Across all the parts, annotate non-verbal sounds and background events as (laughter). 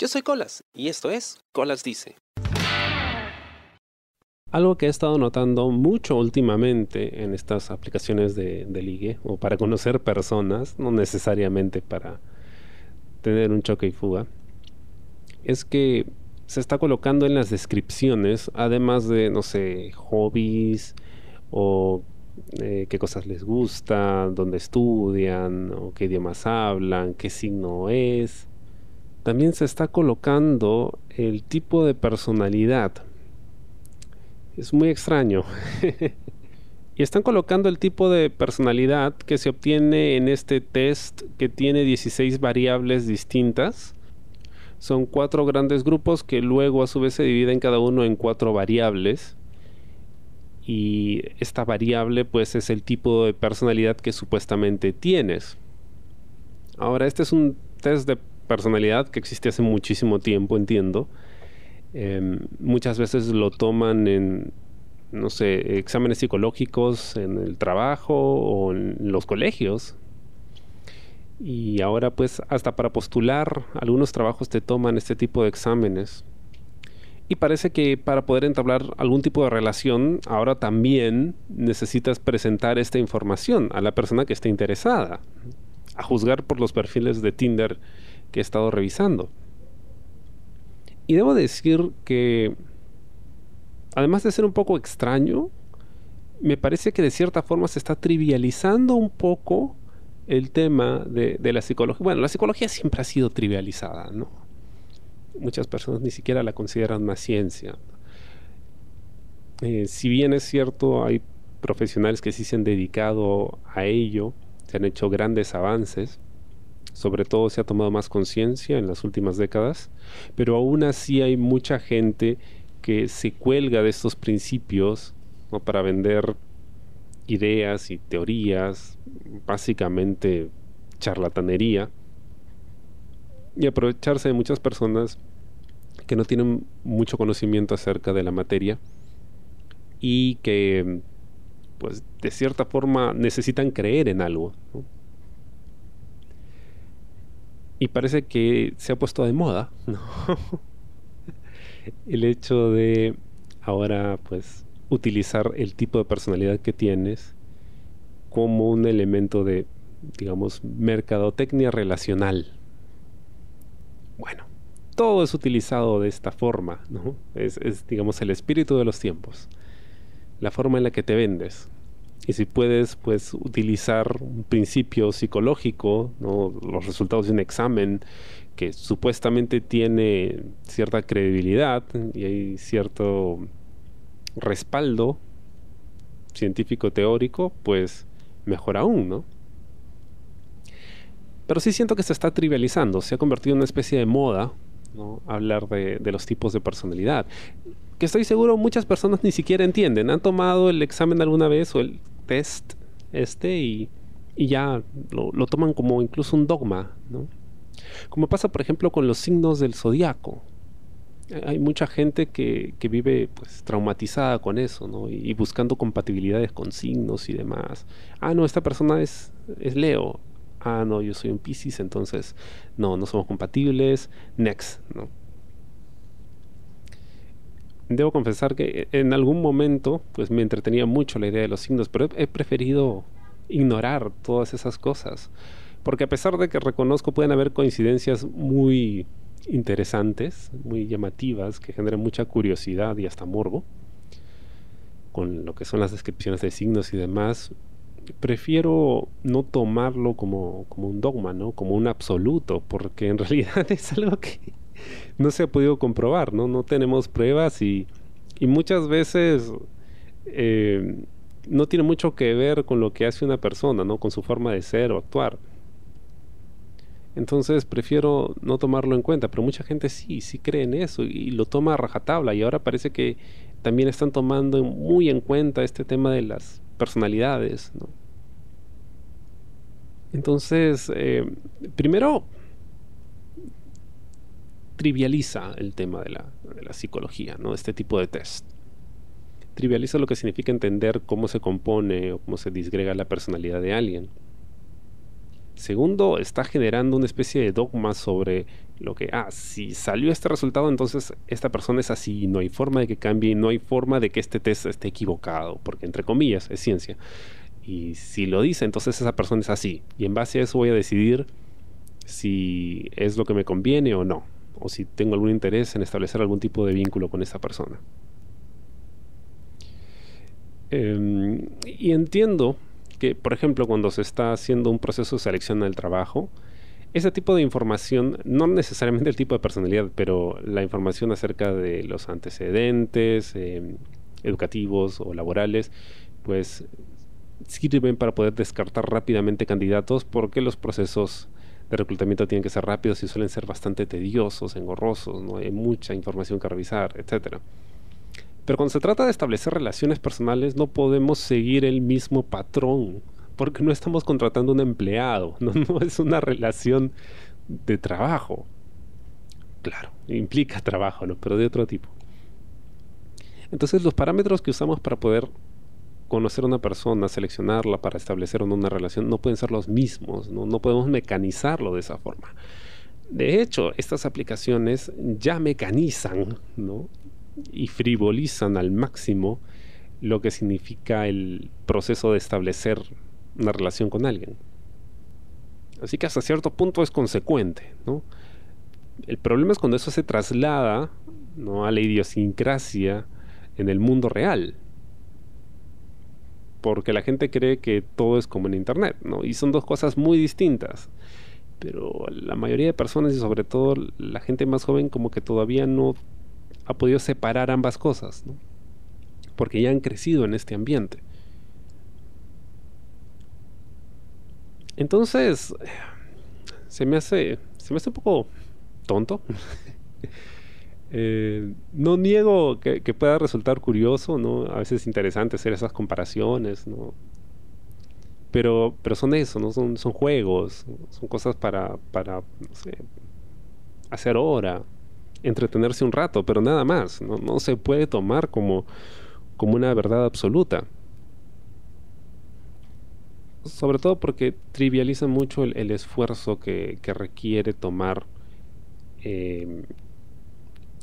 Yo soy Colas y esto es Colas Dice. Algo que he estado notando mucho últimamente en estas aplicaciones de, ligue o para conocer personas, no necesariamente para tener un choque y fuga, es que se está colocando en las descripciones, además de, no sé, hobbies o eh, qué cosas les gusta, dónde estudian, o qué idiomas hablan, qué signo es. También se está colocando el tipo de personalidad. Es muy extraño. (laughs) y están colocando el tipo de personalidad que se obtiene en este test que tiene 16 variables distintas son cuatro grandes grupos que luego a su vez se dividen cada uno en cuatro variables. Y esta variable pues es el tipo de personalidad que supuestamente tienes. Ahora, este es un test de personalidad que existe hace muchísimo tiempo, entiendo. Em, muchas veces lo toman en, no sé, exámenes psicológicos en el trabajo o en los colegios. Y ahora pues hasta para postular algunos trabajos te toman este tipo de exámenes. Y parece que para poder entablar algún tipo de relación, ahora también necesitas presentar esta información a la persona que esté interesada, a juzgar por los perfiles de Tinder que he estado revisando. Y debo decir que, además de ser un poco extraño, me parece que de cierta forma se está trivializando un poco el tema de, la psicología. Bueno, la psicología siempre ha sido trivializada, ¿no? Muchas personas ni siquiera la consideran una ciencia. Eh, si bien es cierto, hay profesionales que sí se han dedicado a ello, se han hecho grandes avances, sobre todo se ha tomado más conciencia en las últimas décadas, pero aún así hay mucha gente que se cuelga de estos principios para vender ideas y teorías, básicamente charlatanería, y aprovecharse de muchas personas que no tienen mucho conocimiento acerca de la materia y que pues de cierta forma necesitan creer en algo. Y parece que se ha puesto de moda (laughs) el hecho de ahora pues utilizar el tipo de personalidad que tienes como un elemento de, digamos, mercadotecnia relacional. Bueno, todo es utilizado de esta forma, ¿no? Es, digamos, el espíritu de los tiempos, la forma en la que te vendes. Y si puedes, pues, utilizar un principio psicológico, los resultados de un examen que supuestamente tiene cierta credibilidad y hay cierto respaldo científico teórico, pues mejor aún, ¿no? Pero sí siento que se está trivializando, se ha convertido en una especie de moda. Hablar de, los tipos de personalidad. Que estoy seguro muchas personas ni siquiera entienden. Han tomado el examen alguna vez o el test este y, ya lo, lo, toman como incluso un dogma, ¿no? Como pasa, por ejemplo, con los signos del zodiaco hay mucha gente que, vive pues traumatizada con eso, ¿no? Y, buscando compatibilidades con signos y demás. Ah, no, esta persona es, es Leo. Ah, no, yo soy un Pisces, entonces no, no somos compatibles. Next, ¿no? Debo confesar que en algún momento pues me entretenía mucho la idea de los signos, pero he preferido ignorar todas esas cosas. Porque a pesar de que reconozco pueden haber coincidencias muy interesantes, muy llamativas, que generan mucha curiosidad y hasta morbo, con lo que son las descripciones de signos y demás, prefiero no tomarlo como, como un dogma, ¿no? como un absoluto, porque en (laughs) realidad es algo que no se ha podido comprobar, ¿no? No tenemos pruebas y, y muchas veces eh, no tiene mucho que ver con lo que hace una persona, ¿no? Con su forma de ser o actuar. Entonces prefiero no tomarlo en cuenta, pero mucha gente sí, sí cree en eso y lo toma a rajatabla y ahora parece que también están tomando muy en cuenta este tema de las personalidades. Entonces, eh, primero, trivializa el tema de la, psicología, ¿no? este tipo de test. Trivializa lo que significa entender cómo se compone o cómo se disgrega la personalidad de alguien Segundo, está generando una especie de dogma sobre lo que, ah, si salió este resultado, entonces esta persona es así, no hay forma de que cambie, no hay forma de que este test esté equivocado, porque entre comillas es ciencia. Y si lo dice, entonces esa persona es así. Y en base a eso voy a decidir si es lo que me conviene o no, o si tengo algún interés en establecer algún tipo de vínculo con esa persona. Em, y entiendo que, por ejemplo, cuando se está haciendo un proceso de selección del trabajo, ese tipo de información, no necesariamente el tipo de personalidad, pero la información acerca de los antecedentes em, educativos o laborales, pues sirven para poder descartar rápidamente candidatos porque los procesos de reclutamiento tienen que ser rápidos y suelen ser bastante tediosos, engorrosos, no hay mucha información que revisar, etcétera. Pero cuando se trata de establecer relaciones personales no podemos seguir el mismo patrón, porque no estamos contratando un empleado, (laughs) no, es una relación de trabajo. Claro, implica trabajo, ¿no? pero de otro tipo. Entonces los parámetros que usamos para poder conocer a una persona, seleccionarla para establecer una relación, no pueden ser los mismos, no, podemos mecanizarlo de esa forma. De hecho, estas aplicaciones ya mecanizan y frivolizan al máximo lo que significa el proceso de establecer una relación con alguien. Así que hasta cierto punto es consecuente, ¿no? El problema es cuando eso se traslada ¿no? a la idiosincrasia en el mundo real. Porque la gente cree que todo es como en Internet, ¿no? Y son dos cosas muy distintas. Pero la mayoría de personas y sobre todo la gente más joven como que todavía no ha podido separar ambas cosas, porque ya han crecido en este ambiente. Entonces, se me hace, se me hace un poco tonto. (laughs) Eh, no niego que, pueda resultar curioso, ¿no? A veces es interesante hacer esas comparaciones, ¿no? Pero, pero son eso, ¿no? Son, son juegos, son cosas para, para no sé, hacer hora, entretenerse un rato, pero nada más. No, se puede tomar como, como una verdad absoluta. Sobre todo porque trivializa mucho el, esfuerzo que, requiere tomar em,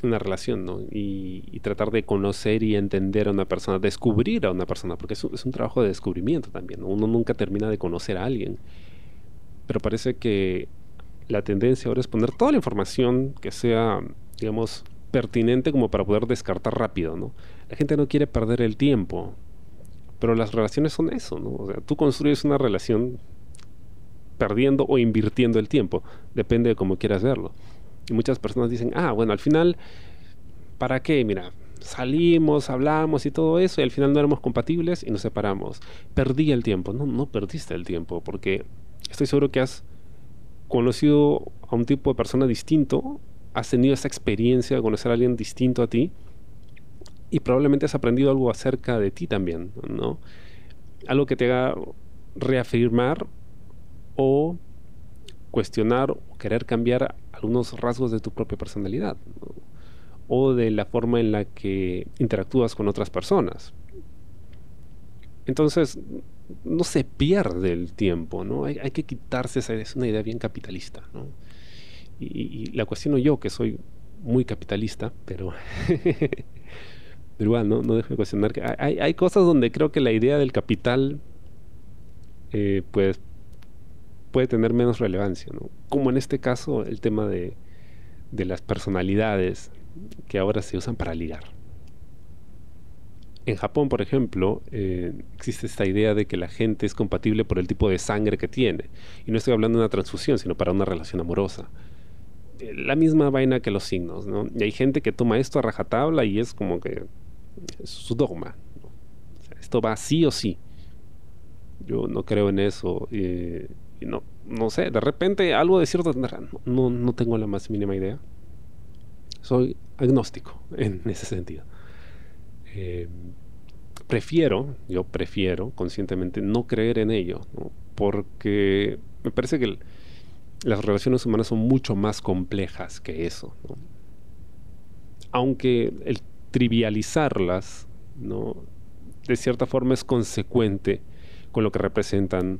una relación, ¿no? Y, tratar de conocer y entender a una persona, descubrir a una persona, porque es un, trabajo de descubrimiento también. Uno nunca termina de conocer a alguien. Pero parece que la tendencia ahora es poner toda la información que sea digamos, pertinente como para poder descartar rápido, ¿no? La gente no quiere perder el tiempo, pero las relaciones son eso, ¿no? O sea, tú construyes una relación perdiendo o invirtiendo el tiempo, depende de cómo quieras verlo. Y muchas personas dicen, ah, bueno, al final, ¿para qué? Mira, salimos, hablamos y todo eso, y al final no éramos compatibles y nos separamos. Perdí el tiempo. No, no perdiste el tiempo, porque estoy seguro que has conocido a un tipo de persona distinto has tenido esa experiencia de conocer a alguien distinto a ti y probablemente has aprendido algo acerca de ti también, ¿no? Algo que te haga reafirmar o cuestionar o querer cambiar algunos rasgos de tu propia personalidad o de la forma en la que interactúas con otras personas. Entonces, no se pierde el tiempo, ¿no? Hay, hay que quitarse esa es una idea bien capitalista, ¿no? Y, la cuestiono yo, que soy muy capitalista, pero, (laughs) pero igual, ¿no? no dejo de cuestionar que hay, hay cosas donde creo que la idea del capital, eh, pues, puede tener menos relevancia. Como en este caso el tema de, de las personalidades que ahora se usan para ligar. En Japón, por ejemplo, eh, existe esta idea de que la gente es compatible por el tipo de sangre que tiene. Y no estoy hablando de una transfusión, sino para una relación amorosa la misma vaina que los signos, ¿no? Y hay gente que toma esto a rajatabla y es como que es su dogma. esto va sí o sí. Yo no creo en eso. No, no sé, de repente algo de cierto no, no tengo la más mínima idea. Soy agnóstico (laughs) en ese sentido. Eh, prefiero, yo prefiero conscientemente no creer en ello, porque me parece que las relaciones humanas son mucho más complejas que eso. Aunque el trivializarlas, ¿no? de cierta forma es consecuente con lo que representan